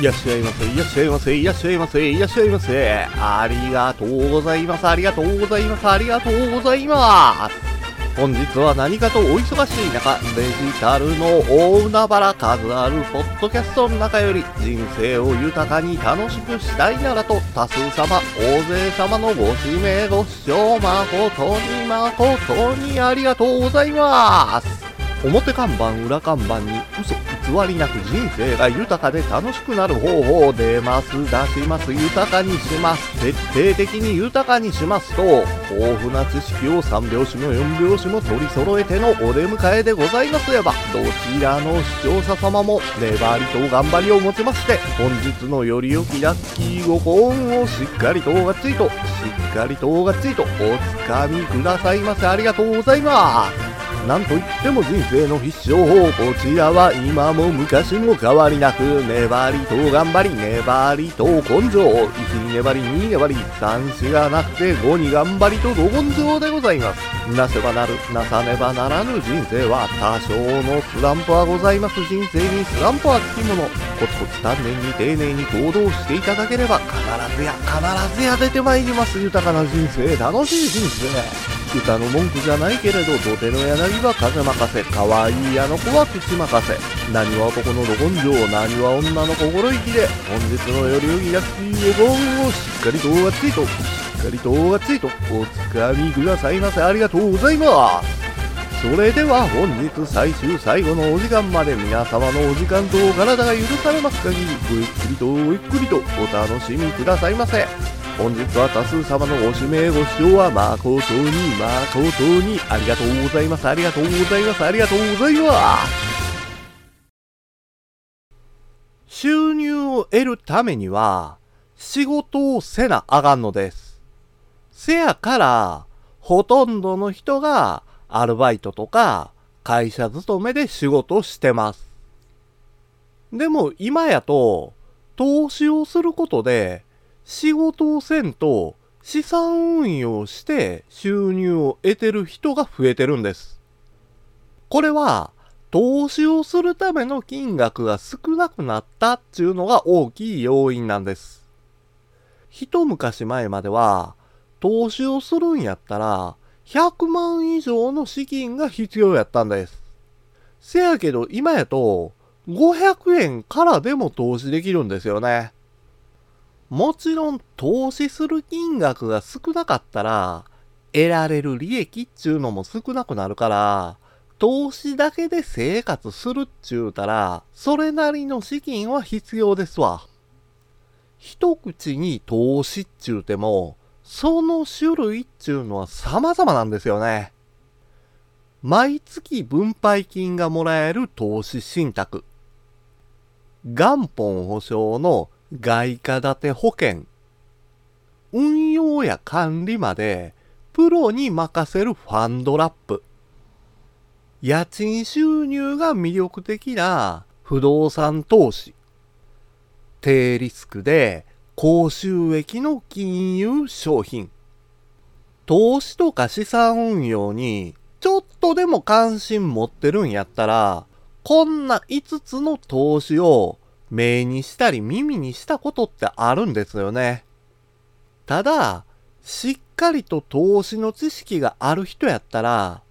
いらっしゃいませ、いらっしゃいませ、いらっしゃいませ、いらっしゃいませ。ありがとうございます、ありがとうございます、ありがとうございます。本日は何かとお忙しい中、デジタルの大海原数あるポッドキャストの中より人生を豊かに楽しくしたいならと多数様、大勢様のご指名ご視聴誠に誠にありがとうございます。表看板裏看板に嘘偽りなく人生が豊かで楽しくなる方法を出ます。出します。豊かにします。徹底的に豊かにします。と豊富な知識を3拍子も4拍子も取り揃えてのお出迎えでございます。ればどちらの視聴者様も粘りと頑張りをもちまして本日のより良きラッキーご幸運をしっかりとがっちりとしっかりとがっちりとおつかみくださいませありがとうございます。なんといっても人生の必勝法こちらは今も昔も変わりなく粘りと頑張り粘りと根性1に粘り2に粘り3子がなくて5に頑張りとど根性でございますなせばなるなさねばならぬ人生は多少のスランプはございます人生にスランプはつきものコツコツ丹念に丁寧に行動していただければ必ずや必ずや出てまいります豊かな人生楽しい人生歌の文句じゃないけれど土手の柳は風任せ。可愛いあの子は口任せ。何は男のど根性何は女の心意気で本日のよりよぎラッキーご本をしっかりとがっつりとしっかりとがっつりとおつかみくださいませ。ありがとうございます。それでは本日最終最後のお時間まで皆様のお時間とお体が許されます限りごゆっくりとごゆっくりとお楽しみくださいませ。本日は多数様のご指名ご視聴は誠に誠にありがとうございます。ありがとうございます。ありがとうございます。収入を得るためには仕事をせなあかんのです。せやからほとんどの人がアルバイトとか会社勤めで仕事してます。でも今やと投資をすることで仕事をせんと資産運用して収入を得てる人が増えてるんです。これは投資をするための金額が少なくなったっていうのが大きい要因なんです。一昔前までは投資をするんやったら100万以上の資金が必要やったんです。せやけど今やと500円からでも投資できるんですよね。もちろん投資する金額が少なかったら、得られる利益っちゅうのも少なくなるから、投資だけで生活するっちゅうたら、それなりの資金は必要ですわ。一口に投資っちゅうても、その種類っちゅうのは様々なんですよね。毎月分配金がもらえる投資信託。元本保証の外貨建て保険、運用や管理までプロに任せるファンドラップ、家賃収入が魅力的な不動産投資、低リスクで高収益の金融商品、投資とか資産運用にちょっとでも関心持ってるんやったら、こんな5つの投資を目にしたり耳にしたことってあるんですよね。ただ、しっかりと投資の知識がある人やったら、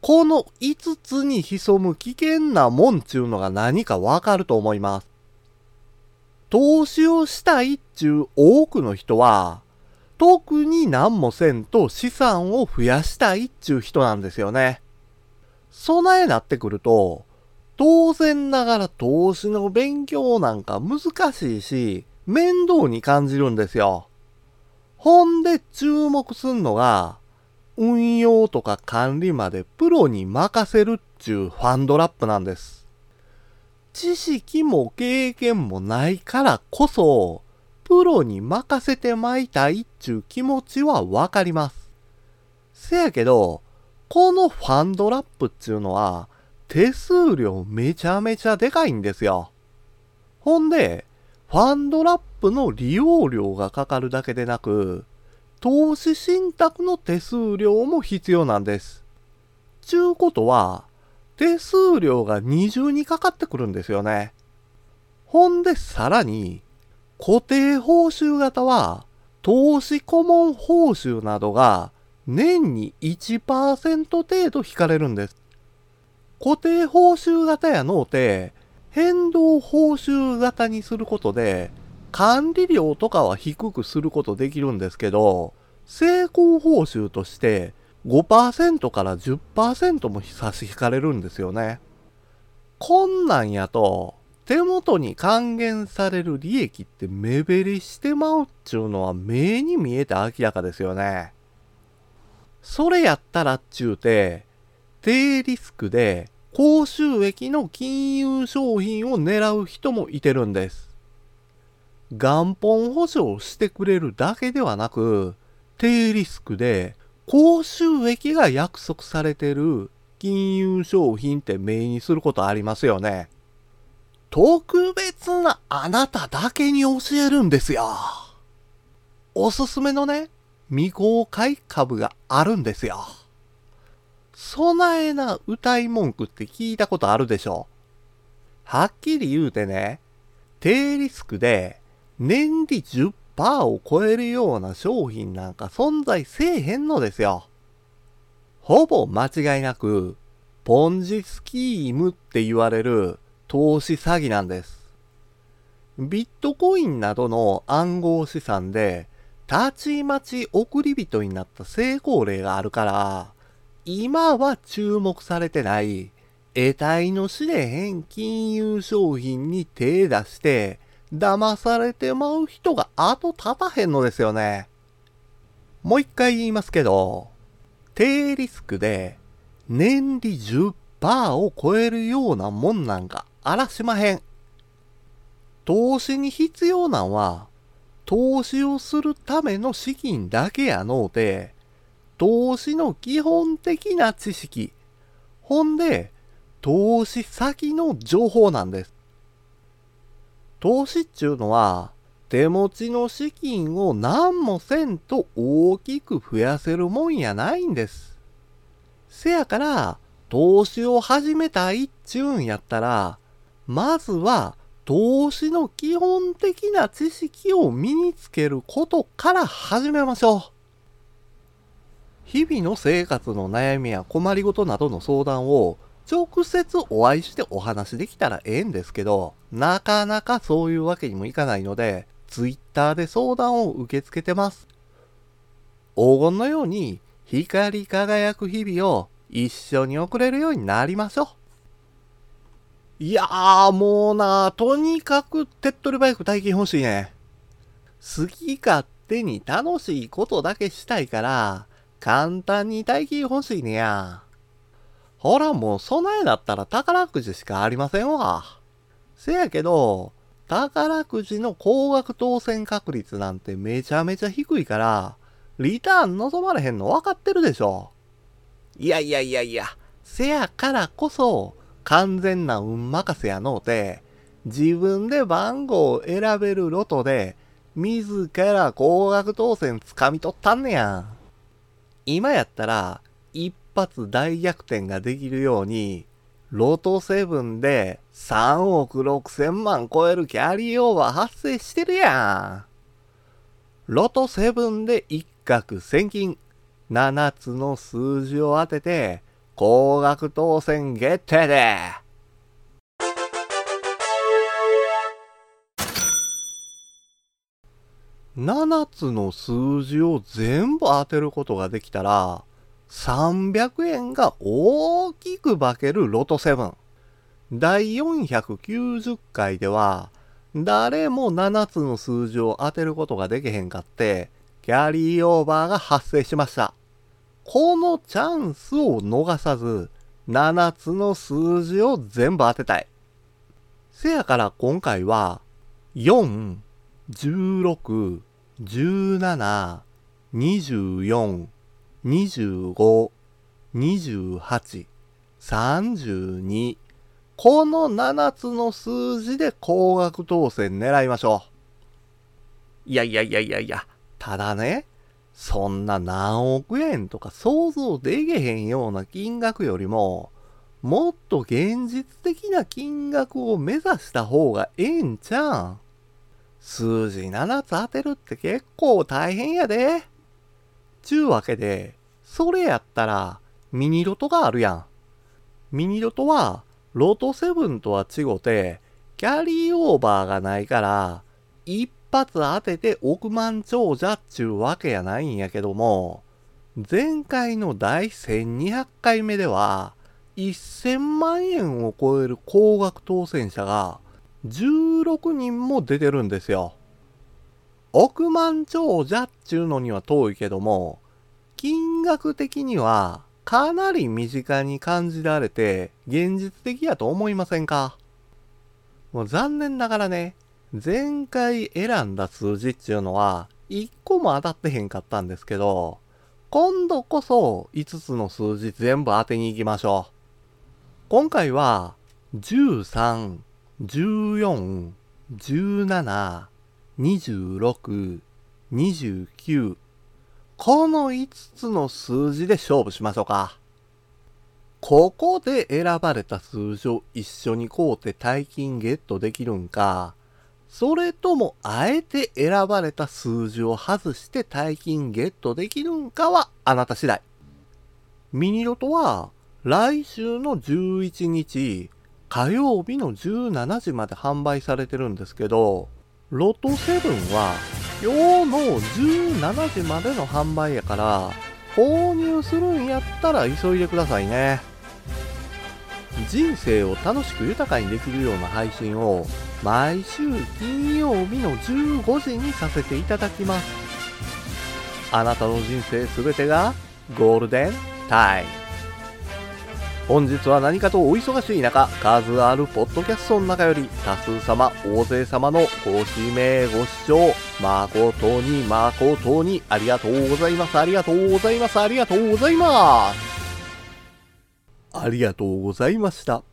この5つに潜む危険なもんちゅうのが何かわかると思います。投資をしたいっちゅう多くの人は、特に何もせんと資産を増やしたいっちゅう人なんですよね。備えなってくると、当然ながら投資の勉強なんか難しいし、面倒に感じるんですよ。ほんで注目すんのが、運用とか管理までプロに任せるっちゅうファンドラップなんです。知識も経験もないからこそ、プロに任せてまいたいっちゅう気持ちはわかります。せやけど、このファンドラップっちゅうのは、手数料めちゃめちゃでかいんですよ。ほんで、ファンドラップの利用料がかかるだけでなく、投資信託の手数料も必要なんです。ちゅうことは、手数料が二重にかかってくるんですよね。ほんでさらに、固定報酬型は、投資顧問報酬などが年に1%程度引かれるんです。固定報酬型やのうて、変動報酬型にすることで、管理料とかは低くすることできるんですけど、成功報酬として5%から10%も差し引かれるんですよね。こんなんやと、手元に還元される利益って目減りしてまうっちゅうのは目に見えて明らかですよね。それやったらっちゅうて、低リスクで高収益の金融商品を狙う人もいてるんです。元本保証してくれるだけではなく、低リスクで高収益が約束されてる金融商品って目にすることありますよね。特別なあなただけに教えるんですよ。おすすめのね、未公開株があるんですよ。備えな歌い文句って聞いたことあるでしょはっきり言うてね、低リスクで年利10%を超えるような商品なんか存在せえへんのですよ。ほぼ間違いなく、ポンジスキームって言われる投資詐欺なんです。ビットコインなどの暗号資産で、たちまち送り人になった成功例があるから、今は注目されてない得体の知れへん金融商品に手出して、騙されてまう人が後立たへんのですよね。もう一回言いますけど、低リスクで年利10%を超えるようなもんなんかあらしまへん。投資に必要なんは、投資をするための資金だけやのうて、投資の基本的な知識、ほんで、投資先の情報なんです。投資っちゅうのは、手持ちの資金を何もせんと大きく増やせるもんやないんです。せやから、投資を始めたいっちゅうんやったら、まずは投資の基本的な知識を身につけることから始めましょう。日々の生活の悩みや困りごとなどの相談を直接お会いしてお話できたらええんですけど、なかなかそういうわけにもいかないので、Twitter で相談を受け付けてます。黄金のように光り輝く日々を一緒に送れるようになりましょう。いやーもうなとにかく手っ取り早く体験欲しいね。好き勝手に楽しいことだけしたいから、簡単に大金欲しいねや。ほらもう備えだったら宝くじしかありませんわ。せやけど、宝くじの高額当選確率なんてめちゃめちゃ低いから、リターン望まれへんの分かってるでしょ。いやいやいやいや、せやからこそ、完全な運任せやのうて、自分で番号を選べるロトで、自ら高額当選掴み取ったんねやん。今やったら、一発大逆転ができるように、ロト7で3億6千万超えるキャリーオーバー発生してるやん。ロト7で一攫千金、7つの数字を当てて、高額当選決定で。7つの数字を全部当てることができたら、300円が大きく化けるロト7。第490回では、誰も7つの数字を当てることができへんかって、キャリーオーバーが発生しました。このチャンスを逃さず、7つの数字を全部当てたい。せやから今回は、4、16、17、24、25、28、32この7つの数字で高額当選狙いましょう。いやいやいやいやいや、ただね、そんな何億円とか想像できへんような金額よりも、もっと現実的な金額を目指した方がええんちゃうん？数字7つ当てるって結構大変やで。ちゅうわけで、それやったらミニロトがあるやん。ミニロトはロト7とは違うて、キャリーオーバーがないから、一発当てて億万長者っちゅうわけやないんやけども、前回の第1200回目では、1000万円を超える高額当選者が16人も出てるんですよ。億万長者っちゅうのには遠いけども、金額的にはかなり身近に感じられて現実的やと思いませんか？もう残念ながらね、前回選んだ数字っていうのは1個も当たってへんかったんですけど、今度こそ5つの数字全部当てに行きましょう。今回は13、14、17、26、29この5つの数字で勝負しましょうか。ここで選ばれた数字を一緒に買うて大金ゲットできるんか、それともあえて選ばれた数字を外して大金ゲットできるんかはあなた次第。ミニロトは来週の11日火曜日の17時まで販売されてるんですけど、ロト7は今日の17時までの販売やから、購入するんやったら急いでくださいね。人生を楽しく豊かにできるような配信を毎週金曜日の15時にさせていただきます。あなたの人生すべてがゴールデンタイム。本日は何かとお忙しい中、数あるポッドキャストの中より多数様、大勢様のご指名ご視聴、誠に誠にありがとうございます。ありがとうございます。ありがとうございます。ありがとうございました。